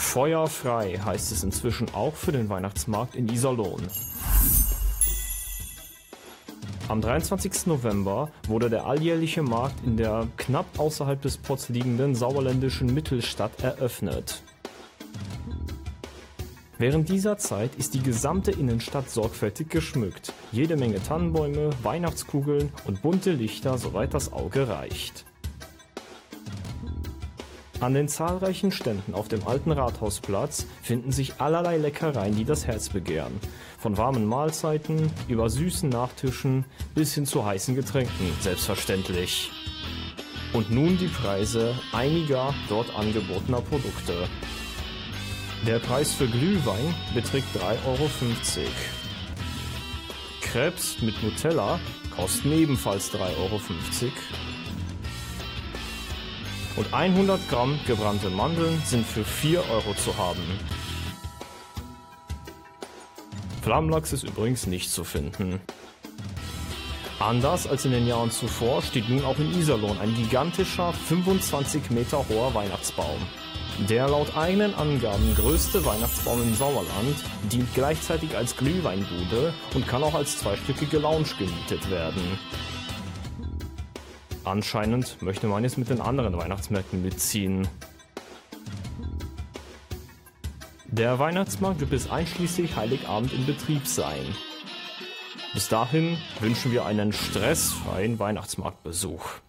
Feuerfrei heißt es inzwischen auch für den Weihnachtsmarkt in Iserlohn. Am 23. November wurde der alljährliche Markt in der knapp außerhalb des Pots liegenden sauerländischen Mittelstadt eröffnet. Während dieser Zeit ist die gesamte Innenstadt sorgfältig geschmückt. Jede Menge Tannenbäume, Weihnachtskugeln und bunte Lichter, soweit das Auge reicht. An den zahlreichen Ständen auf dem alten Rathausplatz finden sich allerlei Leckereien, die das Herz begehren. Von warmen Mahlzeiten über süßen Nachtischen bis hin zu heißen Getränken, selbstverständlich. Und nun die Preise einiger dort angebotener Produkte. Der Preis für Glühwein beträgt 3,50 Euro. Krebs mit Nutella kosten ebenfalls 3,50 Euro. Und 100 Gramm gebrannte Mandeln sind für 4 Euro zu haben. Flammlachs ist übrigens nicht zu finden. Anders als in den Jahren zuvor steht nun auch in Iserlohn ein gigantischer 25 Meter hoher Weihnachtsbaum. Der laut eigenen Angaben größte Weihnachtsbaum im Sauerland dient gleichzeitig als Glühweinbude und kann auch als zweistöckige Lounge gemietet werden. Anscheinend möchte man jetzt mit den anderen Weihnachtsmärkten mitziehen. Der Weihnachtsmarkt wird bis einschließlich Heiligabend in Betrieb sein. Bis dahin wünschen wir einen stressfreien Weihnachtsmarktbesuch.